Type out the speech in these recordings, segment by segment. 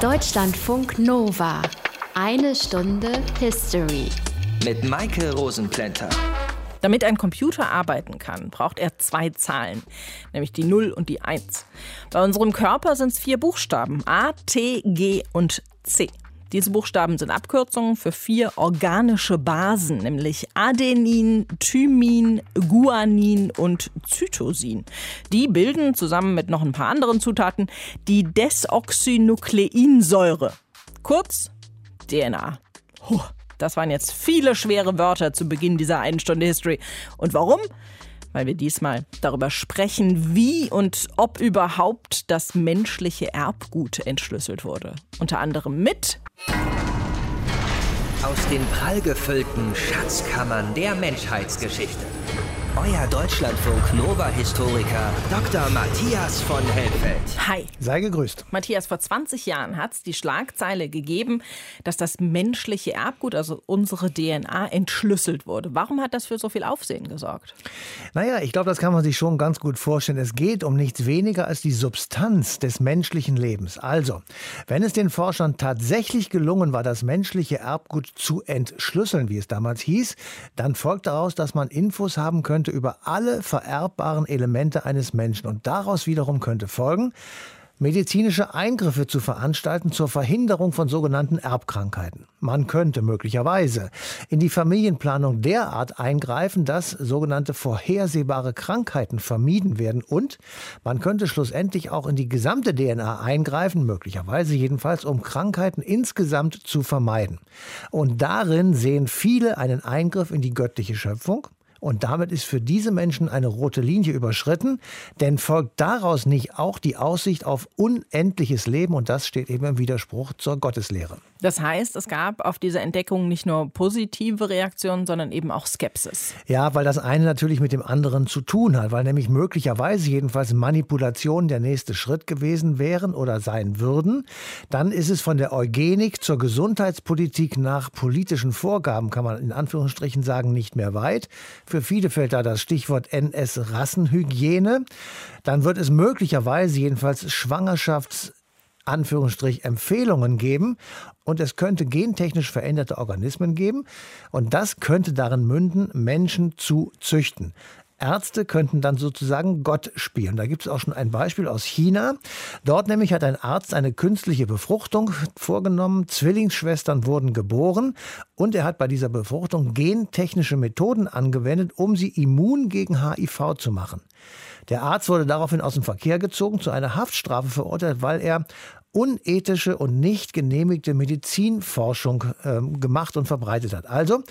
Deutschlandfunk Nova. Eine Stunde History. Mit Maike Rosenplanter. Damit ein Computer arbeiten kann, braucht er zwei Zahlen, nämlich die 0 und die 1. Bei unserem Körper sind es vier Buchstaben, A, T, G und C. Diese Buchstaben sind Abkürzungen für vier organische Basen, nämlich Adenin, Thymin, Guanin und Zytosin. Die bilden zusammen mit noch ein paar anderen Zutaten die Desoxynukleinsäure. Kurz DNA. Puh, das waren jetzt viele schwere Wörter zu Beginn dieser einen Stunde History. Und warum? Weil wir diesmal darüber sprechen, wie und ob überhaupt das menschliche Erbgut entschlüsselt wurde. Unter anderem mit aus den prallgefüllten Schatzkammern der Menschheitsgeschichte. Euer Deutschlandfunk Nova-Historiker Dr. Matthias von Helfeld. Hi. Sei gegrüßt. Matthias, vor 20 Jahren hat es die Schlagzeile gegeben, dass das menschliche Erbgut, also unsere DNA, entschlüsselt wurde. Warum hat das für so viel Aufsehen gesorgt? Naja, ich glaube, das kann man sich schon ganz gut vorstellen. Es geht um nichts weniger als die Substanz des menschlichen Lebens. Also, wenn es den Forschern tatsächlich gelungen war, das menschliche Erbgut zu entschlüsseln, wie es damals hieß, dann folgt daraus, dass man Infos haben könnte, könnte über alle vererbbaren Elemente eines Menschen. Und daraus wiederum könnte folgen, medizinische Eingriffe zu veranstalten zur Verhinderung von sogenannten Erbkrankheiten. Man könnte möglicherweise in die Familienplanung derart eingreifen, dass sogenannte vorhersehbare Krankheiten vermieden werden und man könnte schlussendlich auch in die gesamte DNA eingreifen, möglicherweise jedenfalls, um Krankheiten insgesamt zu vermeiden. Und darin sehen viele einen Eingriff in die göttliche Schöpfung und damit ist für diese Menschen eine rote Linie überschritten, denn folgt daraus nicht auch die Aussicht auf unendliches Leben und das steht eben im Widerspruch zur Gotteslehre. Das heißt, es gab auf diese Entdeckung nicht nur positive Reaktionen, sondern eben auch Skepsis. Ja, weil das eine natürlich mit dem anderen zu tun hat, weil nämlich möglicherweise jedenfalls Manipulationen der nächste Schritt gewesen wären oder sein würden. Dann ist es von der Eugenik zur Gesundheitspolitik nach politischen Vorgaben, kann man in Anführungsstrichen sagen, nicht mehr weit. Für viele fällt da das Stichwort NS-Rassenhygiene. Dann wird es möglicherweise jedenfalls Schwangerschafts Anführungsstrich Empfehlungen geben und es könnte gentechnisch veränderte Organismen geben und das könnte darin münden, Menschen zu züchten. Ärzte könnten dann sozusagen Gott spielen. Da gibt es auch schon ein Beispiel aus China. Dort nämlich hat ein Arzt eine künstliche Befruchtung vorgenommen. Zwillingsschwestern wurden geboren und er hat bei dieser Befruchtung gentechnische Methoden angewendet, um sie immun gegen HIV zu machen. Der Arzt wurde daraufhin aus dem Verkehr gezogen, zu einer Haftstrafe verurteilt, weil er unethische und nicht genehmigte Medizinforschung äh, gemacht und verbreitet hat. Also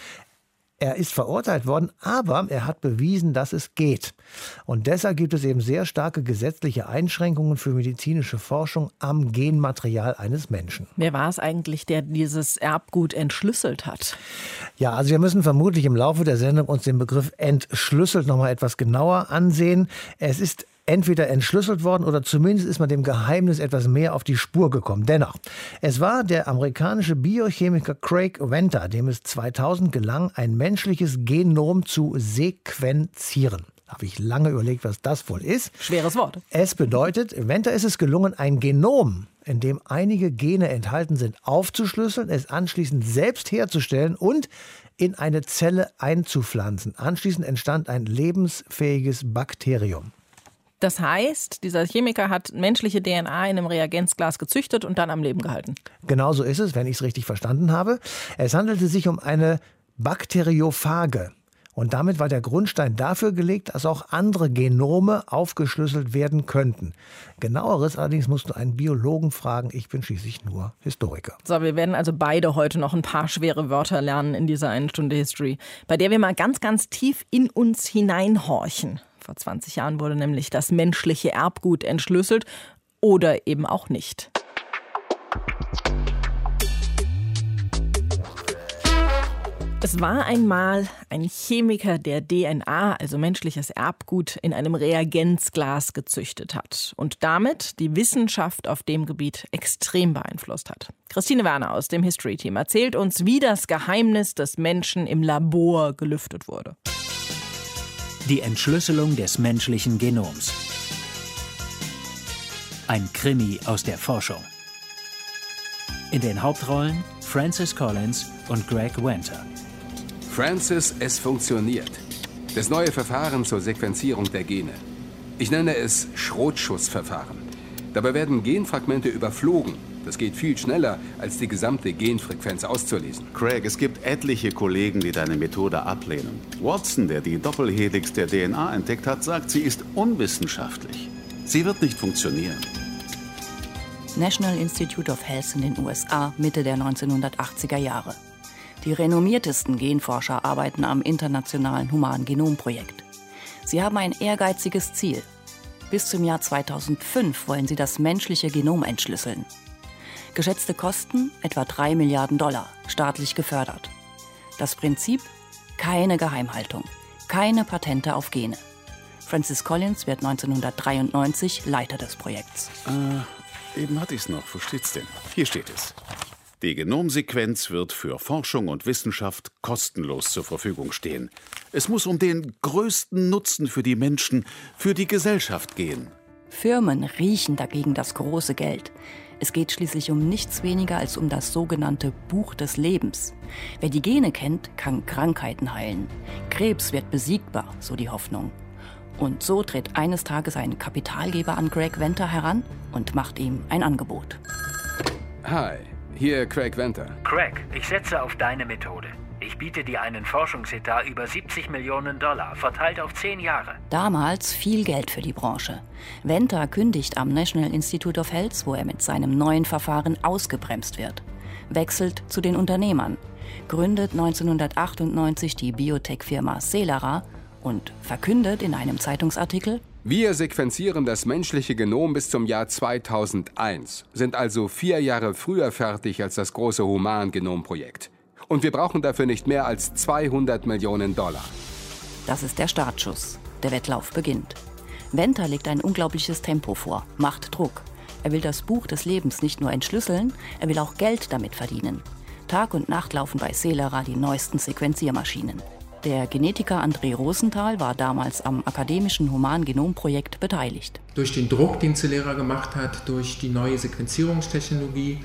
er ist verurteilt worden, aber er hat bewiesen, dass es geht. Und deshalb gibt es eben sehr starke gesetzliche Einschränkungen für medizinische Forschung am Genmaterial eines Menschen. Wer war es eigentlich, der dieses Erbgut entschlüsselt hat? Ja, also wir müssen vermutlich im Laufe der Sendung uns den Begriff entschlüsselt noch mal etwas genauer ansehen. Es ist entweder entschlüsselt worden oder zumindest ist man dem Geheimnis etwas mehr auf die Spur gekommen. Dennoch, es war der amerikanische Biochemiker Craig Venter, dem es 2000 gelang, ein menschliches Genom zu sequenzieren. Habe ich lange überlegt, was das wohl ist. Schweres Wort. Es bedeutet, Venter ist es gelungen, ein Genom, in dem einige Gene enthalten sind, aufzuschlüsseln, es anschließend selbst herzustellen und in eine Zelle einzupflanzen. Anschließend entstand ein lebensfähiges Bakterium. Das heißt, dieser Chemiker hat menschliche DNA in einem Reagenzglas gezüchtet und dann am Leben gehalten. Genau so ist es, wenn ich es richtig verstanden habe. Es handelte sich um eine Bakteriophage. Und damit war der Grundstein dafür gelegt, dass auch andere Genome aufgeschlüsselt werden könnten. Genaueres allerdings musst du einen Biologen fragen. Ich bin schließlich nur Historiker. So, wir werden also beide heute noch ein paar schwere Wörter lernen in dieser einen Stunde History, bei der wir mal ganz, ganz tief in uns hineinhorchen. Vor 20 Jahren wurde nämlich das menschliche Erbgut entschlüsselt oder eben auch nicht. Es war einmal ein Chemiker, der DNA, also menschliches Erbgut, in einem Reagenzglas gezüchtet hat und damit die Wissenschaft auf dem Gebiet extrem beeinflusst hat. Christine Werner aus dem History Team erzählt uns, wie das Geheimnis des Menschen im Labor gelüftet wurde. Die Entschlüsselung des menschlichen Genoms. Ein Krimi aus der Forschung. In den Hauptrollen Francis Collins und Greg Winter. Francis, es funktioniert. Das neue Verfahren zur Sequenzierung der Gene. Ich nenne es Schrotschussverfahren. Dabei werden Genfragmente überflogen. Das geht viel schneller, als die gesamte Genfrequenz auszulesen. Craig, es gibt etliche Kollegen, die deine Methode ablehnen. Watson, der die Doppelhelix der DNA entdeckt hat, sagt, sie ist unwissenschaftlich. Sie wird nicht funktionieren. National Institute of Health in den USA Mitte der 1980er Jahre. Die renommiertesten Genforscher arbeiten am internationalen Humangenomprojekt. Sie haben ein ehrgeiziges Ziel. Bis zum Jahr 2005 wollen sie das menschliche Genom entschlüsseln. Geschätzte Kosten etwa 3 Milliarden Dollar, staatlich gefördert. Das Prinzip? Keine Geheimhaltung, keine Patente auf Gene. Francis Collins wird 1993 Leiter des Projekts. Äh, eben hatte ich es noch. Wo steht's denn? Hier steht es. Die Genomsequenz wird für Forschung und Wissenschaft kostenlos zur Verfügung stehen. Es muss um den größten Nutzen für die Menschen, für die Gesellschaft gehen. Firmen riechen dagegen das große Geld. Es geht schließlich um nichts weniger als um das sogenannte Buch des Lebens. Wer die Gene kennt, kann Krankheiten heilen. Krebs wird besiegbar, so die Hoffnung. Und so tritt eines Tages ein Kapitalgeber an Greg Venter heran und macht ihm ein Angebot. Hi, hier Craig Venter. Craig, ich setze auf deine Methode. Ich biete dir einen Forschungsetat über 70 Millionen Dollar, verteilt auf zehn Jahre. Damals viel Geld für die Branche. Venter kündigt am National Institute of Health, wo er mit seinem neuen Verfahren ausgebremst wird. Wechselt zu den Unternehmern. Gründet 1998 die Biotech-Firma Celera und verkündet in einem Zeitungsartikel, wir sequenzieren das menschliche Genom bis zum Jahr 2001, sind also vier Jahre früher fertig als das große Humangenomprojekt. Und wir brauchen dafür nicht mehr als 200 Millionen Dollar. Das ist der Startschuss. Der Wettlauf beginnt. Venter legt ein unglaubliches Tempo vor, macht Druck. Er will das Buch des Lebens nicht nur entschlüsseln, er will auch Geld damit verdienen. Tag und Nacht laufen bei Celera die neuesten Sequenziermaschinen. Der Genetiker André Rosenthal war damals am akademischen Humangenomprojekt beteiligt. Durch den Druck, den Celera gemacht hat, durch die neue Sequenzierungstechnologie,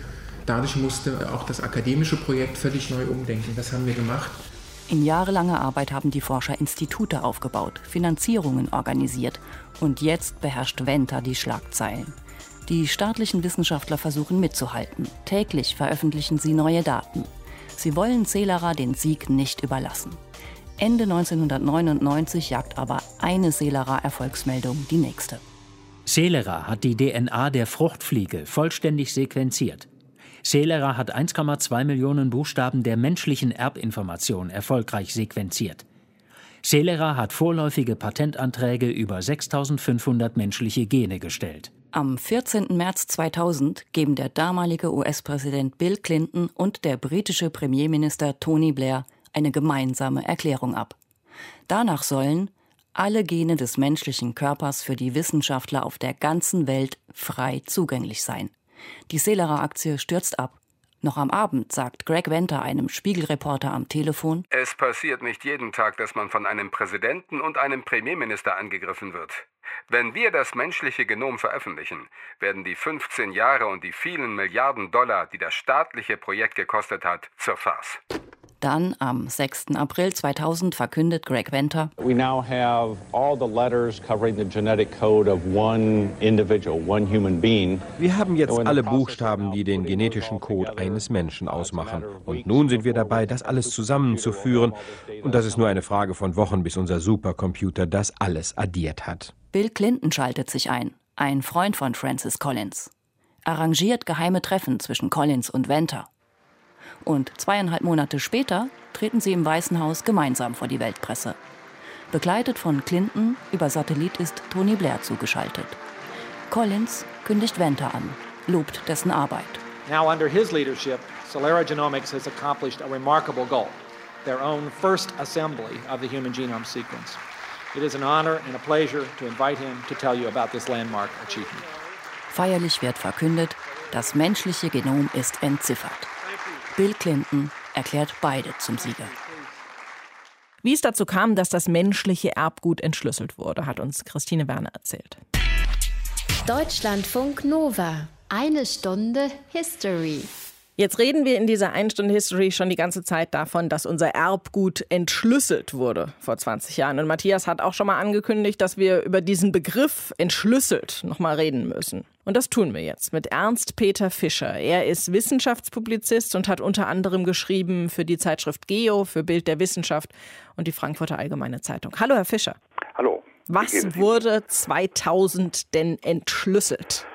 dadurch musste auch das akademische Projekt völlig neu umdenken. Das haben wir gemacht. In jahrelanger Arbeit haben die Forscher Institute aufgebaut, Finanzierungen organisiert und jetzt beherrscht Venter die Schlagzeilen. Die staatlichen Wissenschaftler versuchen mitzuhalten. Täglich veröffentlichen sie neue Daten. Sie wollen Celera den Sieg nicht überlassen. Ende 1999 jagt aber eine Celera-Erfolgsmeldung die nächste. Celera hat die DNA der Fruchtfliege vollständig sequenziert. Celera hat 1,2 Millionen Buchstaben der menschlichen Erbinformation erfolgreich sequenziert. Celera hat vorläufige Patentanträge über 6500 menschliche Gene gestellt. Am 14. März 2000 geben der damalige US-Präsident Bill Clinton und der britische Premierminister Tony Blair eine gemeinsame Erklärung ab. Danach sollen alle Gene des menschlichen Körpers für die Wissenschaftler auf der ganzen Welt frei zugänglich sein. Die Celera-Aktie stürzt ab. Noch am Abend sagt Greg Venter einem Spiegelreporter am Telefon: Es passiert nicht jeden Tag, dass man von einem Präsidenten und einem Premierminister angegriffen wird. Wenn wir das menschliche Genom veröffentlichen, werden die 15 Jahre und die vielen Milliarden Dollar, die das staatliche Projekt gekostet hat, zur Farce. Dann am 6. April 2000 verkündet Greg Venter, We now have all the letters covering the genetic code of one individual, one human being. Wir haben jetzt alle Buchstaben, die den genetischen Code eines Menschen ausmachen. Und nun sind wir dabei, das alles zusammenzuführen. Und das ist nur eine Frage von Wochen, bis unser Supercomputer das alles addiert hat. Bill Clinton schaltet sich ein, ein Freund von Francis Collins. Arrangiert geheime Treffen zwischen Collins und Venter. Und zweieinhalb Monate später treten sie im Weißen Haus gemeinsam vor die Weltpresse. Begleitet von Clinton über Satellit ist Tony Blair zugeschaltet. Collins kündigt Venter an, lobt dessen Arbeit. Now under his leadership, Celera Genomics has accomplished a remarkable goal, their own first assembly of the human genome sequence. It is an honor and a pleasure to invite him to tell you about this landmark achievement. Feierlich wird verkündet, das menschliche Genom ist entziffert. Bill Clinton erklärt beide zum Sieger. Wie es dazu kam, dass das menschliche Erbgut entschlüsselt wurde, hat uns Christine Werner erzählt. Deutschlandfunk Nova. Eine Stunde History. Jetzt reden wir in dieser Einstunde History schon die ganze Zeit davon, dass unser Erbgut entschlüsselt wurde vor 20 Jahren. Und Matthias hat auch schon mal angekündigt, dass wir über diesen Begriff entschlüsselt nochmal reden müssen. Und das tun wir jetzt mit Ernst Peter Fischer. Er ist Wissenschaftspublizist und hat unter anderem geschrieben für die Zeitschrift Geo, für Bild der Wissenschaft und die Frankfurter Allgemeine Zeitung. Hallo, Herr Fischer. Hallo. Was wurde 2000 denn entschlüsselt?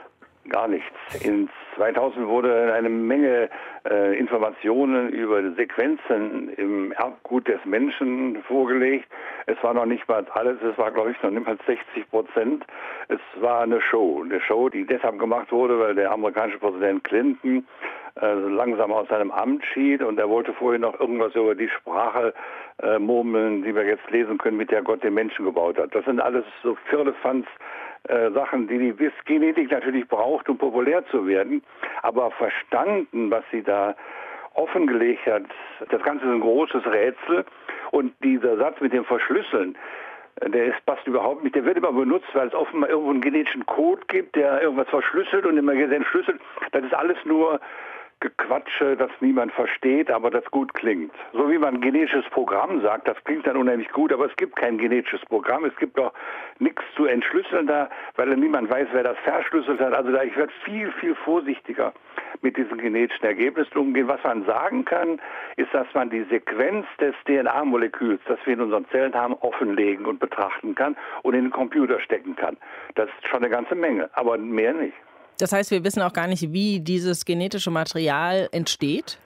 Gar nichts. In 2000 wurde eine Menge äh, Informationen über Sequenzen im Erbgut des Menschen vorgelegt. Es war noch nicht mal alles, es war glaube ich noch nicht mal 60 Prozent. Es war eine Show, eine Show, die deshalb gemacht wurde, weil der amerikanische Präsident Clinton äh, langsam aus seinem Amt schied und er wollte vorher noch irgendwas über die Sprache äh, murmeln, die wir jetzt lesen können, mit der Gott den Menschen gebaut hat. Das sind alles so Firlefanz äh, Sachen, die die Genetik natürlich braucht, um populär zu werden. Aber verstanden, was sie da offengelegt hat, das Ganze ist ein großes Rätsel. Und dieser Satz mit dem Verschlüsseln, äh, der ist, passt überhaupt nicht. Der wird immer benutzt, weil es offenbar irgendwo einen genetischen Code gibt, der irgendwas verschlüsselt und immer entschlüsselt. Das ist alles nur Gequatsche, das niemand versteht, aber das gut klingt. So wie man genetisches Programm sagt, das klingt dann unheimlich gut, aber es gibt kein genetisches Programm. Es gibt doch nichts zu entschlüsseln da, weil niemand weiß, wer das verschlüsselt hat. Also da ich werde viel, viel vorsichtiger mit diesen genetischen Ergebnissen umgehen. Was man sagen kann, ist, dass man die Sequenz des DNA-Moleküls, das wir in unseren Zellen haben, offenlegen und betrachten kann und in den Computer stecken kann. Das ist schon eine ganze Menge, aber mehr nicht. Das heißt, wir wissen auch gar nicht, wie dieses genetische Material entsteht?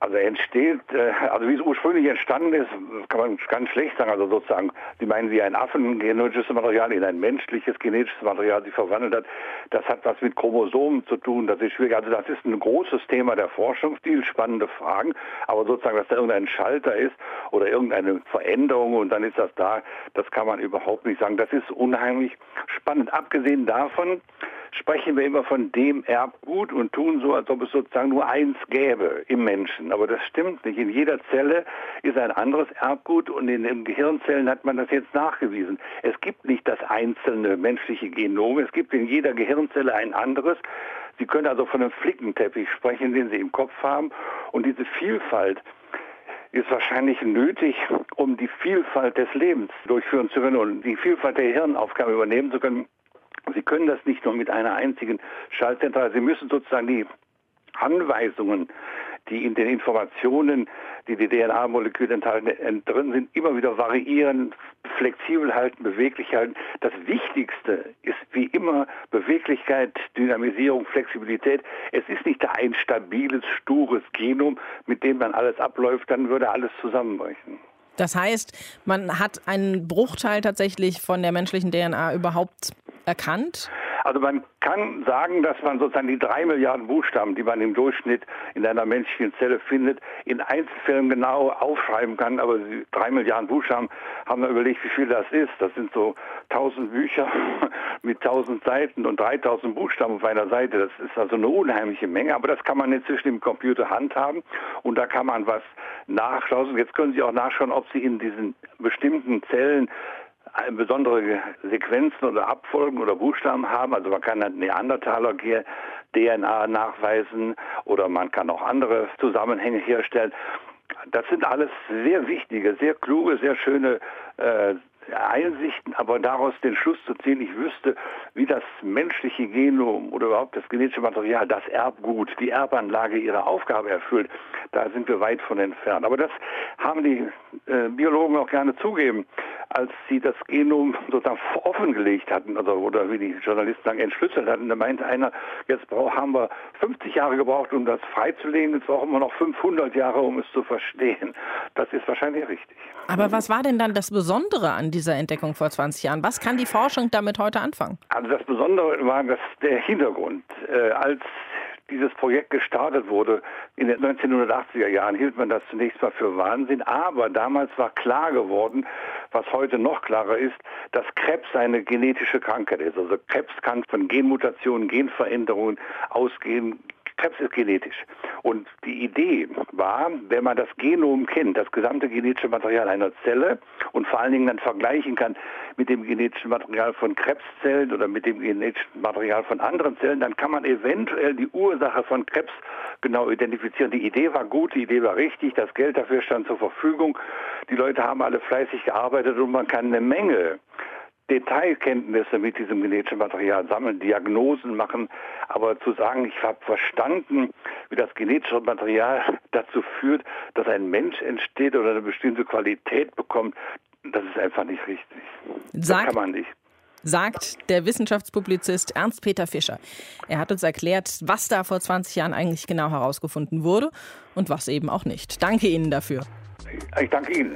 Also entsteht, äh, also wie es ursprünglich entstanden ist, kann man ganz schlecht sagen. Also sozusagen, Sie meinen, wie ein Affen genetisches Material in ein menschliches genetisches Material sich verwandelt hat, das hat was mit Chromosomen zu tun. Das ist schwierig. Also das ist ein großes Thema der Forschung, viel spannende Fragen. Aber sozusagen, dass da irgendein Schalter ist oder irgendeine Veränderung und dann ist das da, das kann man überhaupt nicht sagen. Das ist unheimlich spannend. Abgesehen davon, sprechen wir immer von dem Erbgut und tun so, als ob es sozusagen nur eins gäbe im Menschen. Aber das stimmt nicht. In jeder Zelle ist ein anderes Erbgut und in den Gehirnzellen hat man das jetzt nachgewiesen. Es gibt nicht das einzelne menschliche Genom. Es gibt in jeder Gehirnzelle ein anderes. Sie können also von einem Flickenteppich sprechen, den Sie im Kopf haben. Und diese Vielfalt, ist wahrscheinlich nötig, um die Vielfalt des Lebens durchführen zu können und die Vielfalt der Hirnaufgabe übernehmen zu können. Sie können das nicht nur mit einer einzigen Schaltzentrale. Sie müssen sozusagen die Anweisungen, die in den Informationen, die die DNA-Moleküle enthalten, drin sind, immer wieder variieren, flexibel halten, beweglich halten. Das Wichtigste ist wie immer Beweglichkeit, Dynamisierung, Flexibilität. Es ist nicht ein stabiles, stures Genom, mit dem dann alles abläuft, dann würde alles zusammenbrechen. Das heißt, man hat einen Bruchteil tatsächlich von der menschlichen DNA überhaupt erkannt? Also man kann sagen, dass man sozusagen die drei Milliarden Buchstaben, die man im Durchschnitt in einer menschlichen Zelle findet, in Einzelfällen genau aufschreiben kann. Aber die drei Milliarden Buchstaben haben wir überlegt, wie viel das ist. Das sind so 1000 Bücher mit 1000 Seiten und 3000 Buchstaben auf einer Seite. Das ist also eine unheimliche Menge. Aber das kann man inzwischen im Computer handhaben und da kann man was nachschauen. Jetzt können Sie auch nachschauen, ob Sie in diesen bestimmten Zellen besondere Sequenzen oder Abfolgen oder Buchstaben haben. Also man kann Neandertaler DNA nachweisen oder man kann auch andere Zusammenhänge herstellen. Das sind alles sehr wichtige, sehr kluge, sehr schöne äh, Einsichten, aber daraus den Schluss zu ziehen, ich wüsste, wie das menschliche Genom oder überhaupt das genetische Material, das Erbgut, die Erbanlage ihre Aufgabe erfüllt, da sind wir weit von entfernt. Aber das haben die äh, Biologen auch gerne zugeben, als sie das Genom sozusagen offengelegt hatten, also, oder wie die Journalisten sagen, entschlüsselt hatten. Da meinte einer, jetzt haben wir 50 Jahre gebraucht, um das freizulegen, jetzt brauchen wir noch 500 Jahre, um es zu verstehen. Das ist wahrscheinlich richtig. Aber was war denn dann das Besondere an dieser Entdeckung vor 20 Jahren? Was kann die Forschung damit heute anfangen? Also das Besondere war das, der Hintergrund. Äh, als dieses Projekt gestartet wurde, in den 1980er Jahren hielt man das zunächst mal für Wahnsinn, aber damals war klar geworden, was heute noch klarer ist, dass Krebs eine genetische Krankheit ist. Also Krebs kann von Genmutationen, Genveränderungen ausgehen. Krebs ist genetisch. Und die Idee war, wenn man das Genom kennt, das gesamte genetische Material einer Zelle und vor allen Dingen dann vergleichen kann mit dem genetischen Material von Krebszellen oder mit dem genetischen Material von anderen Zellen, dann kann man eventuell die Ursache von Krebs genau identifizieren. Die Idee war gut, die Idee war richtig, das Geld dafür stand zur Verfügung. Die Leute haben alle fleißig gearbeitet und man kann eine Menge Detailkenntnisse mit diesem genetischen Material sammeln, Diagnosen machen, aber zu sagen, ich habe verstanden, wie das genetische Material dazu führt, dass ein Mensch entsteht oder eine bestimmte Qualität bekommt, das ist einfach nicht richtig. Sagt, das kann man nicht. Sagt der Wissenschaftspublizist Ernst-Peter Fischer. Er hat uns erklärt, was da vor 20 Jahren eigentlich genau herausgefunden wurde und was eben auch nicht. Danke Ihnen dafür. Ich danke Ihnen.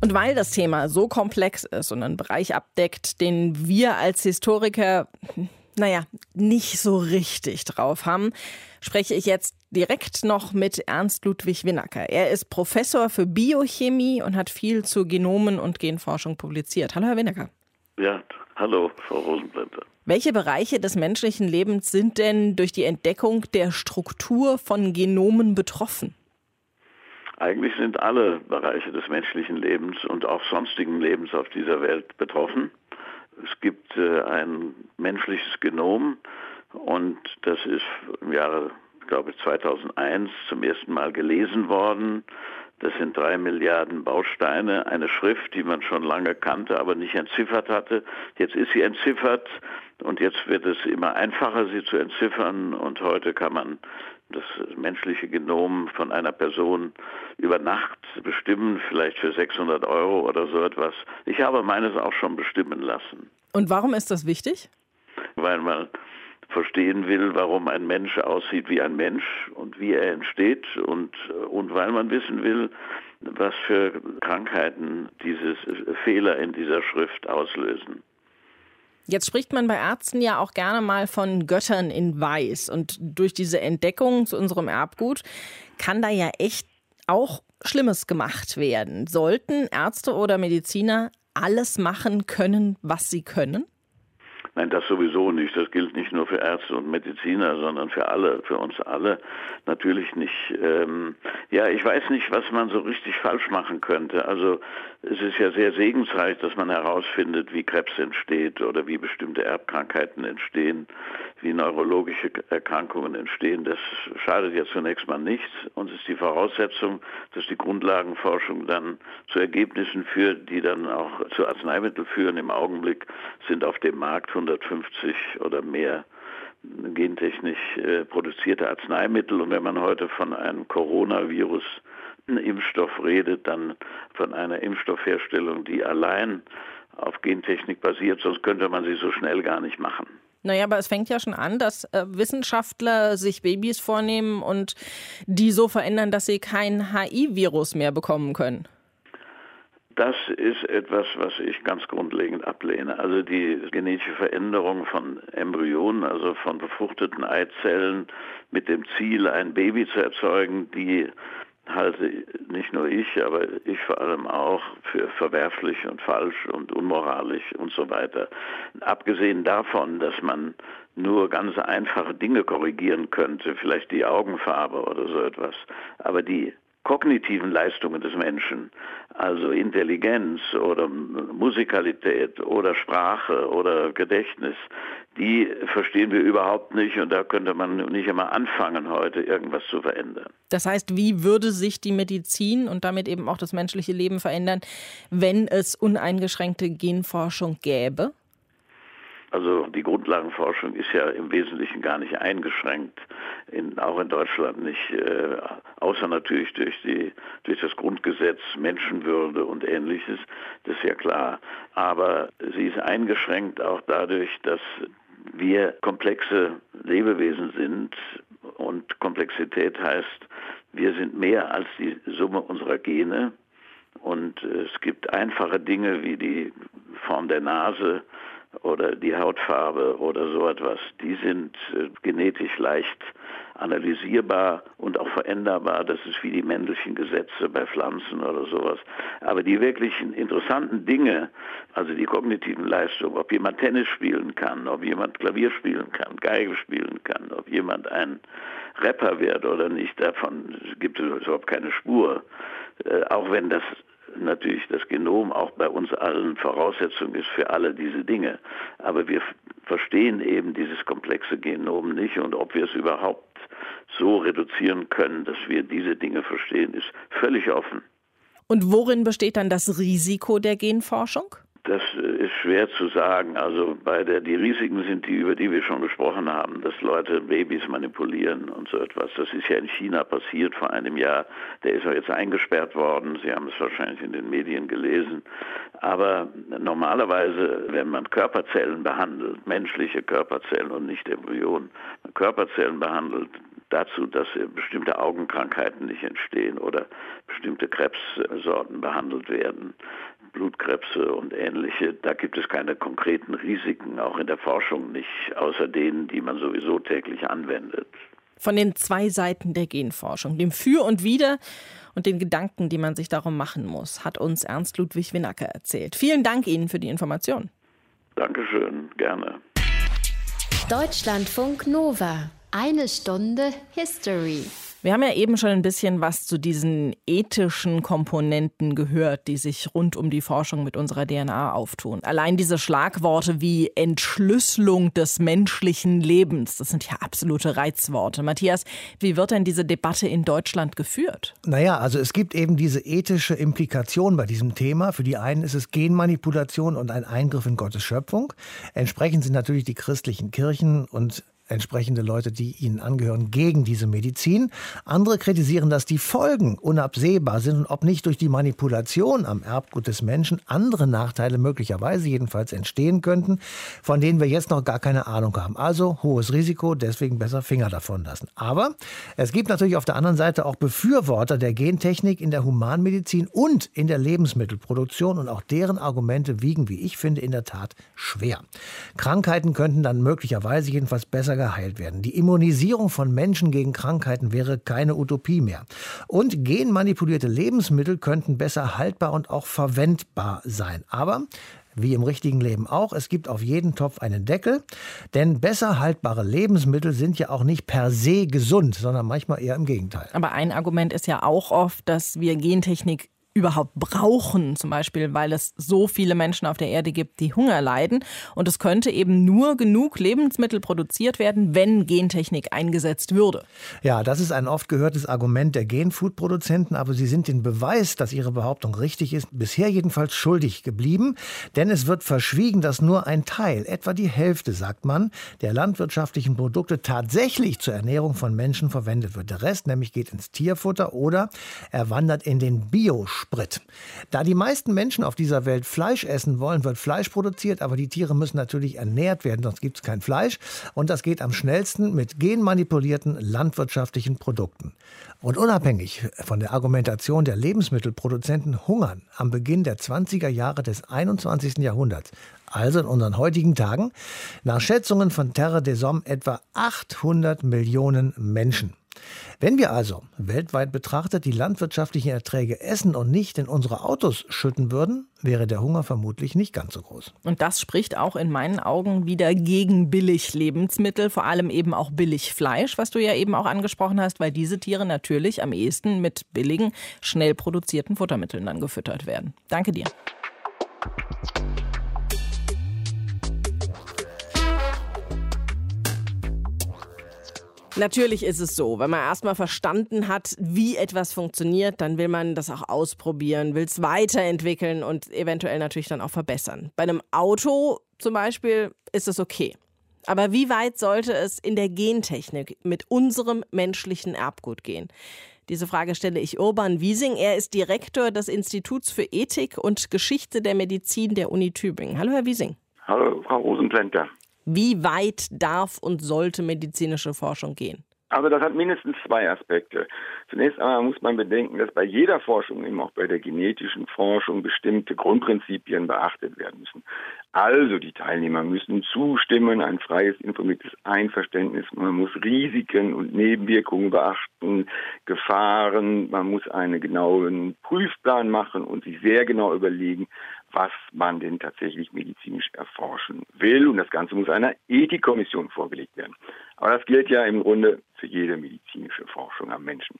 Und weil das Thema so komplex ist und einen Bereich abdeckt, den wir als Historiker, naja, nicht so richtig drauf haben, spreche ich jetzt direkt noch mit Ernst Ludwig Winnacker. Er ist Professor für Biochemie und hat viel zu Genomen und Genforschung publiziert. Hallo, Herr Winnacker. Ja, hallo, Frau Rosenblätter. Welche Bereiche des menschlichen Lebens sind denn durch die Entdeckung der Struktur von Genomen betroffen? Eigentlich sind alle Bereiche des menschlichen Lebens und auch sonstigen Lebens auf dieser Welt betroffen. Es gibt äh, ein menschliches Genom und das ist im Jahre, glaube ich, 2001 zum ersten Mal gelesen worden. Das sind drei Milliarden Bausteine, eine Schrift, die man schon lange kannte, aber nicht entziffert hatte. Jetzt ist sie entziffert und jetzt wird es immer einfacher, sie zu entziffern und heute kann man das menschliche Genom von einer Person über Nacht bestimmen, vielleicht für 600 Euro oder so etwas. Ich habe meines auch schon bestimmen lassen. Und warum ist das wichtig? Weil man verstehen will, warum ein Mensch aussieht wie ein Mensch und wie er entsteht und, und weil man wissen will, was für Krankheiten diese Fehler in dieser Schrift auslösen. Jetzt spricht man bei Ärzten ja auch gerne mal von Göttern in Weiß. Und durch diese Entdeckung zu unserem Erbgut kann da ja echt auch Schlimmes gemacht werden. Sollten Ärzte oder Mediziner alles machen können, was sie können? Nein, das sowieso nicht. Das gilt nicht nur für Ärzte und Mediziner, sondern für alle, für uns alle. Natürlich nicht. Ähm, ja, ich weiß nicht, was man so richtig falsch machen könnte. Also es ist ja sehr segensreich, dass man herausfindet, wie Krebs entsteht oder wie bestimmte Erbkrankheiten entstehen, wie neurologische Erkrankungen entstehen. Das schadet ja zunächst mal nichts. Uns ist die Voraussetzung, dass die Grundlagenforschung dann zu Ergebnissen führt, die dann auch zu Arzneimitteln führen. Im Augenblick sind auf dem Markt 150 oder mehr gentechnisch äh, produzierte Arzneimittel. Und wenn man heute von einem Coronavirus Impfstoff redet, dann von einer Impfstoffherstellung, die allein auf Gentechnik basiert, sonst könnte man sie so schnell gar nicht machen. Naja, aber es fängt ja schon an, dass äh, Wissenschaftler sich Babys vornehmen und die so verändern, dass sie kein HIV-Virus mehr bekommen können. Das ist etwas, was ich ganz grundlegend ablehne. Also die genetische Veränderung von Embryonen, also von befruchteten Eizellen mit dem Ziel, ein Baby zu erzeugen, die halte nicht nur ich, aber ich vor allem auch für verwerflich und falsch und unmoralisch und so weiter. Abgesehen davon, dass man nur ganz einfache Dinge korrigieren könnte, vielleicht die Augenfarbe oder so etwas, aber die kognitiven Leistungen des Menschen, also Intelligenz oder Musikalität oder Sprache oder Gedächtnis, die verstehen wir überhaupt nicht und da könnte man nicht einmal anfangen, heute irgendwas zu verändern. Das heißt, wie würde sich die Medizin und damit eben auch das menschliche Leben verändern, wenn es uneingeschränkte Genforschung gäbe? Also die Grundlagenforschung ist ja im Wesentlichen gar nicht eingeschränkt, in, auch in Deutschland nicht, äh, außer natürlich durch, die, durch das Grundgesetz Menschenwürde und ähnliches, das ist ja klar. Aber sie ist eingeschränkt auch dadurch, dass wir komplexe Lebewesen sind. Und Komplexität heißt, wir sind mehr als die Summe unserer Gene. Und es gibt einfache Dinge wie die Form der Nase, oder die Hautfarbe oder so etwas, die sind äh, genetisch leicht analysierbar und auch veränderbar. Das ist wie die männlichen Gesetze bei Pflanzen oder sowas. Aber die wirklichen interessanten Dinge, also die kognitiven Leistungen, ob jemand Tennis spielen kann, ob jemand Klavier spielen kann, Geige spielen kann, ob jemand ein Rapper wird oder nicht, davon gibt es überhaupt keine Spur. Äh, auch wenn das natürlich das Genom auch bei uns allen Voraussetzung ist für alle diese Dinge. Aber wir verstehen eben dieses komplexe Genom nicht und ob wir es überhaupt so reduzieren können, dass wir diese Dinge verstehen, ist völlig offen. Und worin besteht dann das Risiko der Genforschung? Das äh, ist schwer zu sagen. Also bei der, die Risiken sind die, über die wir schon gesprochen haben, dass Leute Babys manipulieren und so etwas. Das ist ja in China passiert vor einem Jahr. Der ist auch jetzt eingesperrt worden. Sie haben es wahrscheinlich in den Medien gelesen. Aber normalerweise, wenn man Körperzellen behandelt, menschliche Körperzellen und nicht Embryonen, Körperzellen behandelt, dazu, dass bestimmte Augenkrankheiten nicht entstehen oder bestimmte Krebssorten behandelt werden. Blutkrebse und ähnliche. Da gibt es keine konkreten Risiken, auch in der Forschung nicht, außer denen, die man sowieso täglich anwendet. Von den zwei Seiten der Genforschung, dem Für und Wider und den Gedanken, die man sich darum machen muss, hat uns Ernst Ludwig Winnacker erzählt. Vielen Dank Ihnen für die Information. Dankeschön, gerne. Deutschlandfunk Nova. Eine Stunde History. Wir haben ja eben schon ein bisschen was zu diesen ethischen Komponenten gehört, die sich rund um die Forschung mit unserer DNA auftun. Allein diese Schlagworte wie Entschlüsselung des menschlichen Lebens, das sind ja absolute Reizworte. Matthias, wie wird denn diese Debatte in Deutschland geführt? Naja, also es gibt eben diese ethische Implikation bei diesem Thema. Für die einen ist es Genmanipulation und ein Eingriff in Gottes Schöpfung. Entsprechend sind natürlich die christlichen Kirchen und entsprechende Leute, die ihnen angehören, gegen diese Medizin. Andere kritisieren, dass die Folgen unabsehbar sind und ob nicht durch die Manipulation am Erbgut des Menschen andere Nachteile möglicherweise jedenfalls entstehen könnten, von denen wir jetzt noch gar keine Ahnung haben. Also hohes Risiko, deswegen besser Finger davon lassen. Aber es gibt natürlich auf der anderen Seite auch Befürworter der Gentechnik in der Humanmedizin und in der Lebensmittelproduktion und auch deren Argumente wiegen, wie ich finde, in der Tat schwer. Krankheiten könnten dann möglicherweise jedenfalls besser geheilt werden. Die Immunisierung von Menschen gegen Krankheiten wäre keine Utopie mehr. Und genmanipulierte Lebensmittel könnten besser haltbar und auch verwendbar sein. Aber wie im richtigen Leben auch, es gibt auf jeden Topf einen Deckel, denn besser haltbare Lebensmittel sind ja auch nicht per se gesund, sondern manchmal eher im Gegenteil. Aber ein Argument ist ja auch oft, dass wir Gentechnik überhaupt brauchen, zum Beispiel, weil es so viele Menschen auf der Erde gibt, die Hunger leiden. Und es könnte eben nur genug Lebensmittel produziert werden, wenn Gentechnik eingesetzt würde. Ja, das ist ein oft gehörtes Argument der Genfood-Produzenten, aber sie sind den Beweis, dass ihre Behauptung richtig ist, bisher jedenfalls schuldig geblieben. Denn es wird verschwiegen, dass nur ein Teil, etwa die Hälfte, sagt man, der landwirtschaftlichen Produkte tatsächlich zur Ernährung von Menschen verwendet wird. Der Rest nämlich geht ins Tierfutter oder er wandert in den Biosport. Sprit. Da die meisten Menschen auf dieser Welt Fleisch essen wollen, wird Fleisch produziert, aber die Tiere müssen natürlich ernährt werden, sonst gibt es kein Fleisch. Und das geht am schnellsten mit genmanipulierten landwirtschaftlichen Produkten. Und unabhängig von der Argumentation der Lebensmittelproduzenten hungern am Beginn der 20er Jahre des 21. Jahrhunderts also in unseren heutigen Tagen, nach Schätzungen von Terre des Hommes etwa 800 Millionen Menschen. Wenn wir also weltweit betrachtet die landwirtschaftlichen Erträge essen und nicht in unsere Autos schütten würden, wäre der Hunger vermutlich nicht ganz so groß. Und das spricht auch in meinen Augen wieder gegen billig Lebensmittel, vor allem eben auch billig Fleisch, was du ja eben auch angesprochen hast, weil diese Tiere natürlich am ehesten mit billigen, schnell produzierten Futtermitteln dann gefüttert werden. Danke dir. Natürlich ist es so, wenn man erstmal verstanden hat, wie etwas funktioniert, dann will man das auch ausprobieren, will es weiterentwickeln und eventuell natürlich dann auch verbessern. Bei einem Auto zum Beispiel ist es okay. Aber wie weit sollte es in der Gentechnik mit unserem menschlichen Erbgut gehen? Diese Frage stelle ich Urban Wiesing. Er ist Direktor des Instituts für Ethik und Geschichte der Medizin der Uni Tübingen. Hallo, Herr Wiesing. Hallo, Frau Rosenplänter. Wie weit darf und sollte medizinische Forschung gehen? Also das hat mindestens zwei Aspekte. Zunächst einmal muss man bedenken, dass bei jeder Forschung, eben auch bei der genetischen Forschung, bestimmte Grundprinzipien beachtet werden müssen. Also die Teilnehmer müssen zustimmen, ein freies, informiertes Einverständnis, man muss Risiken und Nebenwirkungen beachten, Gefahren, man muss einen genauen Prüfplan machen und sich sehr genau überlegen, was man denn tatsächlich medizinisch erforschen will. Und das Ganze muss einer Ethikkommission vorgelegt werden. Aber das gilt ja im Grunde für jede medizinische Forschung am Menschen.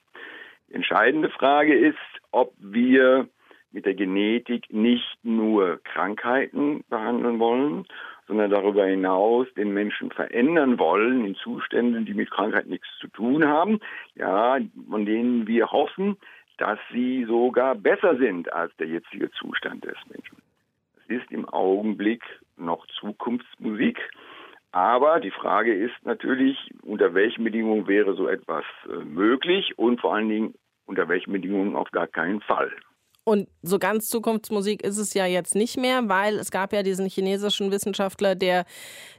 Die entscheidende Frage ist, ob wir mit der Genetik nicht nur Krankheiten behandeln wollen, sondern darüber hinaus den Menschen verändern wollen in Zuständen, die mit Krankheit nichts zu tun haben, ja, von denen wir hoffen, dass sie sogar besser sind als der jetzige Zustand des Menschen. Es ist im Augenblick noch Zukunftsmusik. Aber die Frage ist natürlich, unter welchen Bedingungen wäre so etwas äh, möglich und vor allen Dingen unter welchen Bedingungen auf gar keinen Fall. Und so ganz Zukunftsmusik ist es ja jetzt nicht mehr, weil es gab ja diesen chinesischen Wissenschaftler, der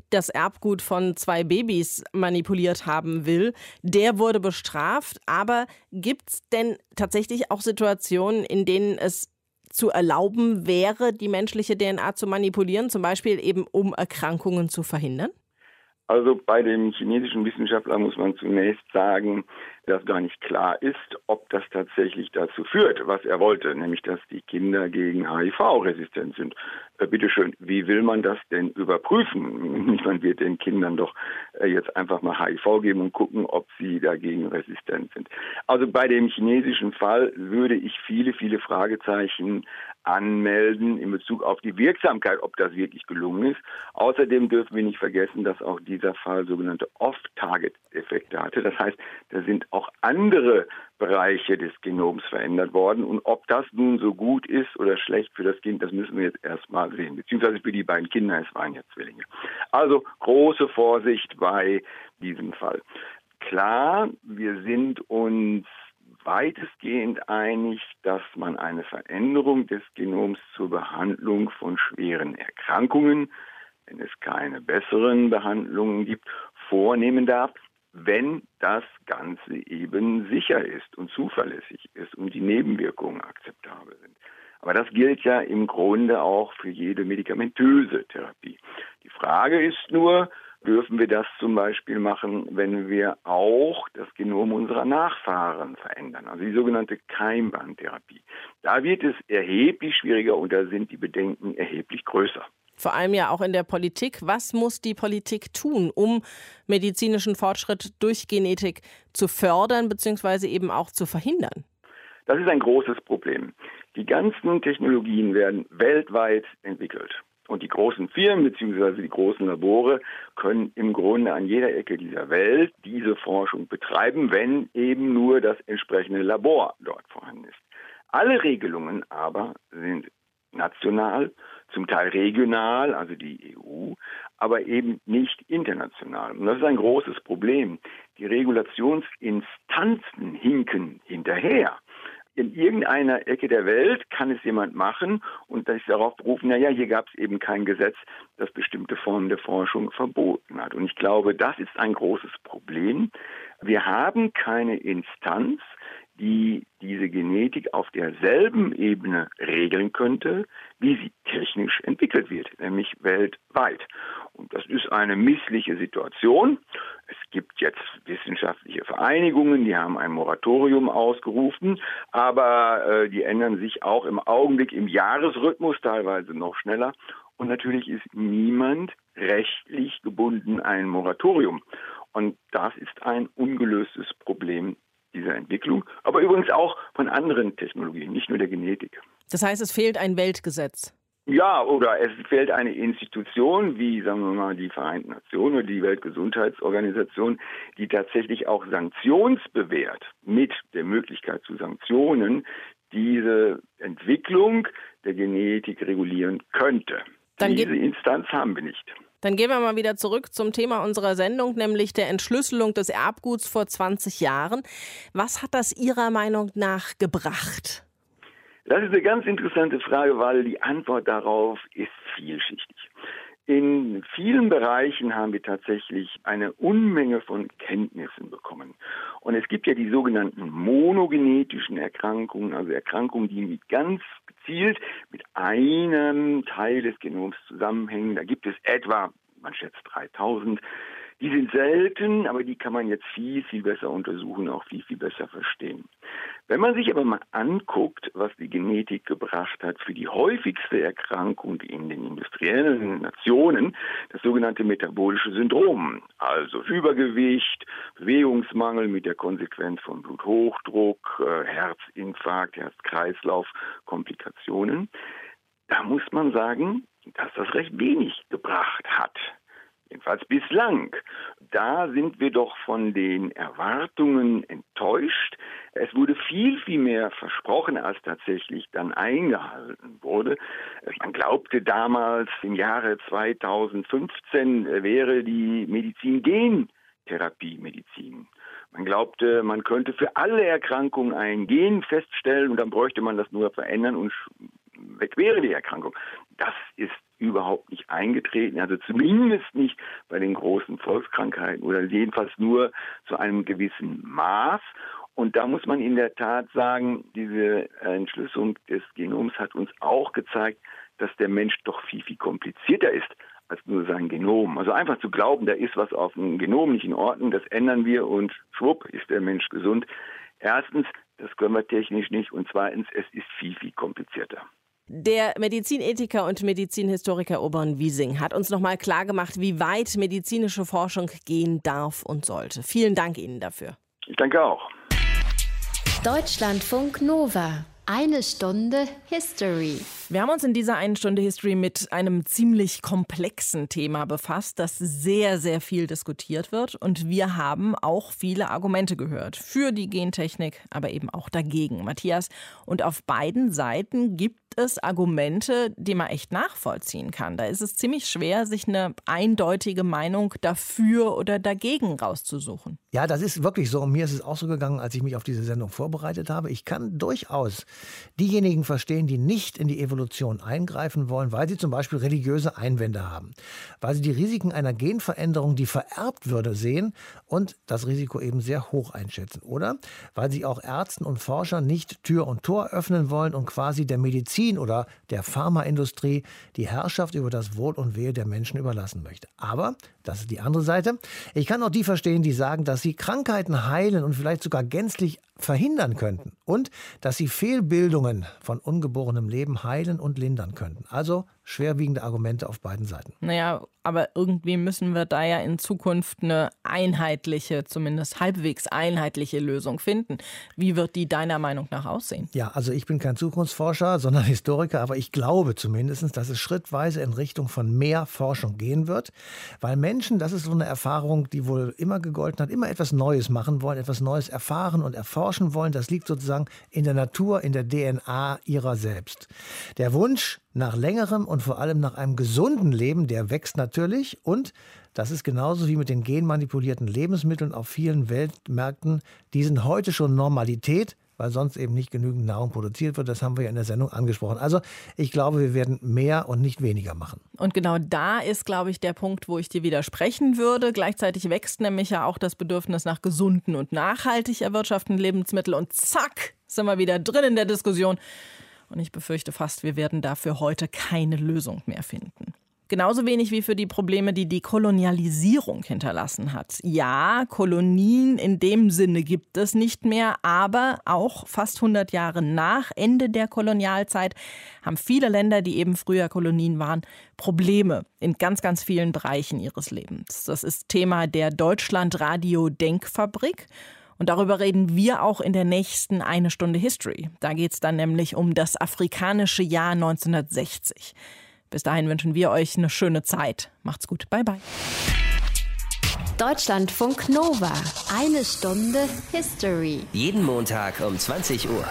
das Erbgut von zwei Babys manipuliert haben will. Der wurde bestraft. Aber gibt es denn tatsächlich auch Situationen, in denen es zu erlauben wäre, die menschliche DNA zu manipulieren, zum Beispiel eben um Erkrankungen zu verhindern? Also bei dem chinesischen Wissenschaftler muss man zunächst sagen, dass gar nicht klar ist, ob das tatsächlich dazu führt, was er wollte, nämlich dass die Kinder gegen HIV resistent sind. Äh, Bitte schön, wie will man das denn überprüfen? Man wird den Kindern doch äh, jetzt einfach mal HIV geben und gucken, ob sie dagegen resistent sind. Also bei dem chinesischen Fall würde ich viele, viele Fragezeichen anmelden in Bezug auf die Wirksamkeit, ob das wirklich gelungen ist. Außerdem dürfen wir nicht vergessen, dass auch dieser Fall sogenannte Off-Target-Effekte hatte. Das heißt, da sind auch andere Bereiche des Genoms verändert worden. Und ob das nun so gut ist oder schlecht für das Kind, das müssen wir jetzt erstmal sehen. Beziehungsweise für die beiden Kinder, es waren ja Zwillinge. Also große Vorsicht bei diesem Fall. Klar, wir sind uns weitestgehend einig, dass man eine Veränderung des Genoms zur Behandlung von schweren Erkrankungen, wenn es keine besseren Behandlungen gibt, vornehmen darf, wenn das Ganze eben sicher ist und zuverlässig ist und die Nebenwirkungen akzeptabel sind. Aber das gilt ja im Grunde auch für jede medikamentöse Therapie. Die Frage ist nur, dürfen wir das zum Beispiel machen, wenn wir auch das Genom unserer Nachfahren verändern, also die sogenannte Keimbahntherapie. Da wird es erheblich schwieriger und da sind die Bedenken erheblich größer. Vor allem ja auch in der Politik. Was muss die Politik tun, um medizinischen Fortschritt durch Genetik zu fördern bzw. eben auch zu verhindern? Das ist ein großes Problem. Die ganzen Technologien werden weltweit entwickelt. Und die großen Firmen bzw. die großen Labore können im Grunde an jeder Ecke dieser Welt diese Forschung betreiben, wenn eben nur das entsprechende Labor dort vorhanden ist. Alle Regelungen aber sind national, zum Teil regional, also die EU, aber eben nicht international. Und das ist ein großes Problem. Die Regulationsinstanzen hinken hinterher in irgendeiner Ecke der Welt kann es jemand machen und sich darauf berufen, naja, hier gab es eben kein Gesetz, das bestimmte Formen der Forschung verboten hat. Und ich glaube, das ist ein großes Problem. Wir haben keine Instanz, die diese Genetik auf derselben Ebene regeln könnte, wie sie technisch entwickelt wird, nämlich weltweit. Und das ist eine missliche Situation. Es gibt jetzt wissenschaftliche Vereinigungen, die haben ein Moratorium ausgerufen, aber äh, die ändern sich auch im Augenblick im Jahresrhythmus, teilweise noch schneller. Und natürlich ist niemand rechtlich gebunden ein Moratorium. Und das ist ein ungelöstes Problem dieser Entwicklung, aber übrigens auch von anderen Technologien, nicht nur der Genetik. Das heißt, es fehlt ein Weltgesetz. Ja, oder es fehlt eine Institution wie, sagen wir mal, die Vereinten Nationen oder die Weltgesundheitsorganisation, die tatsächlich auch sanktionsbewährt mit der Möglichkeit zu Sanktionen diese Entwicklung der Genetik regulieren könnte. Dann Diese Instanz haben wir nicht. Dann gehen wir mal wieder zurück zum Thema unserer Sendung, nämlich der Entschlüsselung des Erbguts vor 20 Jahren. Was hat das Ihrer Meinung nach gebracht? Das ist eine ganz interessante Frage, weil die Antwort darauf ist vielschichtig. In vielen Bereichen haben wir tatsächlich eine Unmenge von Kenntnissen bekommen. Und es gibt ja die sogenannten monogenetischen Erkrankungen, also Erkrankungen, die ganz gezielt mit einem Teil des Genoms zusammenhängen. Da gibt es etwa, man schätzt 3000 die sind selten, aber die kann man jetzt viel, viel besser untersuchen, auch viel, viel besser verstehen. Wenn man sich aber mal anguckt, was die Genetik gebracht hat für die häufigste Erkrankung in den industriellen Nationen, das sogenannte metabolische Syndrom, also Übergewicht, Bewegungsmangel mit der Konsequenz von Bluthochdruck, äh, Herzinfarkt, Herz-Kreislauf, Komplikationen, da muss man sagen, dass das recht wenig gebracht hat jedenfalls bislang. Da sind wir doch von den Erwartungen enttäuscht. Es wurde viel, viel mehr versprochen, als tatsächlich dann eingehalten wurde. Man glaubte damals, im Jahre 2015 wäre die Medizin Gentherapie-Medizin. Man glaubte, man könnte für alle Erkrankungen ein Gen feststellen und dann bräuchte man das nur verändern und weg wäre die Erkrankung. Das ist überhaupt nicht eingetreten, also zumindest nicht bei den großen Volkskrankheiten oder jedenfalls nur zu einem gewissen Maß. Und da muss man in der Tat sagen, diese Entschlüsselung des Genoms hat uns auch gezeigt, dass der Mensch doch viel, viel komplizierter ist als nur sein Genom. Also einfach zu glauben, da ist was auf dem Genom nicht in Ordnung, das ändern wir und schwupp ist der Mensch gesund. Erstens, das können wir technisch nicht und zweitens, es ist viel, viel komplizierter. Der Medizinethiker und Medizinhistoriker Oberon Wiesing hat uns nochmal klargemacht, wie weit medizinische Forschung gehen darf und sollte. Vielen Dank Ihnen dafür. Ich danke auch. Deutschlandfunk Nova. Eine Stunde History. Wir haben uns in dieser einen Stunde History mit einem ziemlich komplexen Thema befasst, das sehr, sehr viel diskutiert wird. Und wir haben auch viele Argumente gehört. Für die Gentechnik, aber eben auch dagegen. Matthias, und auf beiden Seiten gibt es Argumente, die man echt nachvollziehen kann. Da ist es ziemlich schwer, sich eine eindeutige Meinung dafür oder dagegen rauszusuchen. Ja, das ist wirklich so. Und mir ist es auch so gegangen, als ich mich auf diese Sendung vorbereitet habe. Ich kann durchaus diejenigen verstehen, die nicht in die Evolution eingreifen wollen, weil sie zum Beispiel religiöse Einwände haben, weil sie die Risiken einer Genveränderung, die vererbt würde, sehen und das Risiko eben sehr hoch einschätzen. Oder weil sie auch Ärzten und Forschern nicht Tür und Tor öffnen wollen und quasi der Medizin oder der Pharmaindustrie die Herrschaft über das Wohl und Wehe der Menschen überlassen möchte. Aber, das ist die andere Seite, ich kann auch die verstehen, die sagen, dass sie Krankheiten heilen und vielleicht sogar gänzlich verhindern könnten und dass sie Fehlbildungen von ungeborenem Leben heilen und lindern könnten. Also schwerwiegende Argumente auf beiden Seiten. Naja, aber irgendwie müssen wir da ja in Zukunft eine einheitliche, zumindest halbwegs einheitliche Lösung finden. Wie wird die deiner Meinung nach aussehen? Ja, also ich bin kein Zukunftsforscher, sondern Historiker, aber ich glaube zumindest, dass es schrittweise in Richtung von mehr Forschung gehen wird, weil Menschen, das ist so eine Erfahrung, die wohl immer gegolten hat, immer etwas Neues machen wollen, etwas Neues erfahren und erforschen wollen. Das liegt sozusagen in der Natur, in der DNA ihrer selbst. Der Wunsch, nach längerem und vor allem nach einem gesunden Leben, der wächst natürlich und das ist genauso wie mit den genmanipulierten Lebensmitteln auf vielen Weltmärkten. Die sind heute schon Normalität, weil sonst eben nicht genügend Nahrung produziert wird. Das haben wir ja in der Sendung angesprochen. Also ich glaube, wir werden mehr und nicht weniger machen. Und genau da ist, glaube ich, der Punkt, wo ich dir widersprechen würde. Gleichzeitig wächst nämlich ja auch das Bedürfnis nach gesunden und nachhaltig erwirtschafteten Lebensmitteln. Und zack, sind wir wieder drin in der Diskussion. Und ich befürchte fast, wir werden dafür heute keine Lösung mehr finden. Genauso wenig wie für die Probleme, die die Kolonialisierung hinterlassen hat. Ja, Kolonien in dem Sinne gibt es nicht mehr, aber auch fast 100 Jahre nach Ende der Kolonialzeit haben viele Länder, die eben früher Kolonien waren, Probleme in ganz, ganz vielen Bereichen ihres Lebens. Das ist Thema der Deutschlandradio Denkfabrik. Und darüber reden wir auch in der nächsten Eine Stunde History. Da geht es dann nämlich um das afrikanische Jahr 1960. Bis dahin wünschen wir euch eine schöne Zeit. Macht's gut. Bye, bye. Deutschlandfunk Nova. Eine Stunde History. Jeden Montag um 20 Uhr.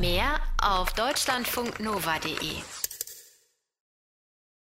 Mehr auf deutschlandfunknova.de.